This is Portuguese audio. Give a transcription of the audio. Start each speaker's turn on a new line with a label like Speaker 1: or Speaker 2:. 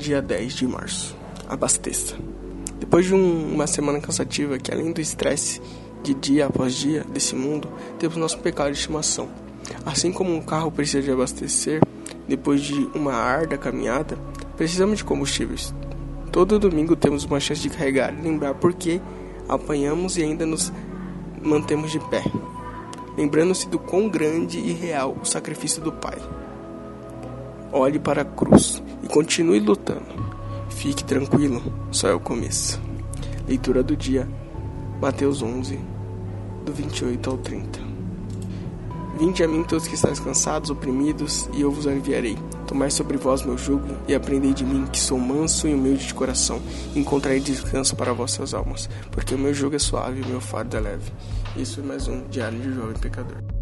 Speaker 1: dia 10 de março. Abasteça. Depois de um, uma semana cansativa que, além do estresse de dia após dia desse mundo, temos nosso pecado de estimação. Assim como um carro precisa de abastecer, depois de uma árdua caminhada, precisamos de combustíveis. Todo domingo temos uma chance de carregar e lembrar por que apanhamos e ainda nos mantemos de pé, lembrando-se do quão grande e real o sacrifício do Pai. Olhe para a cruz e continue lutando. Fique tranquilo, só é o começo. Leitura do dia, Mateus 11, do 28 ao 30. Vinde a mim todos que estáis cansados, oprimidos, e eu vos aliviarei. Tomai sobre vós meu jugo e aprendei de mim, que sou manso e humilde de coração, e encontrarei descanso para vossas almas, porque o meu jugo é suave e o meu fardo é leve. Isso é mais um Diário de Jovem Pecador.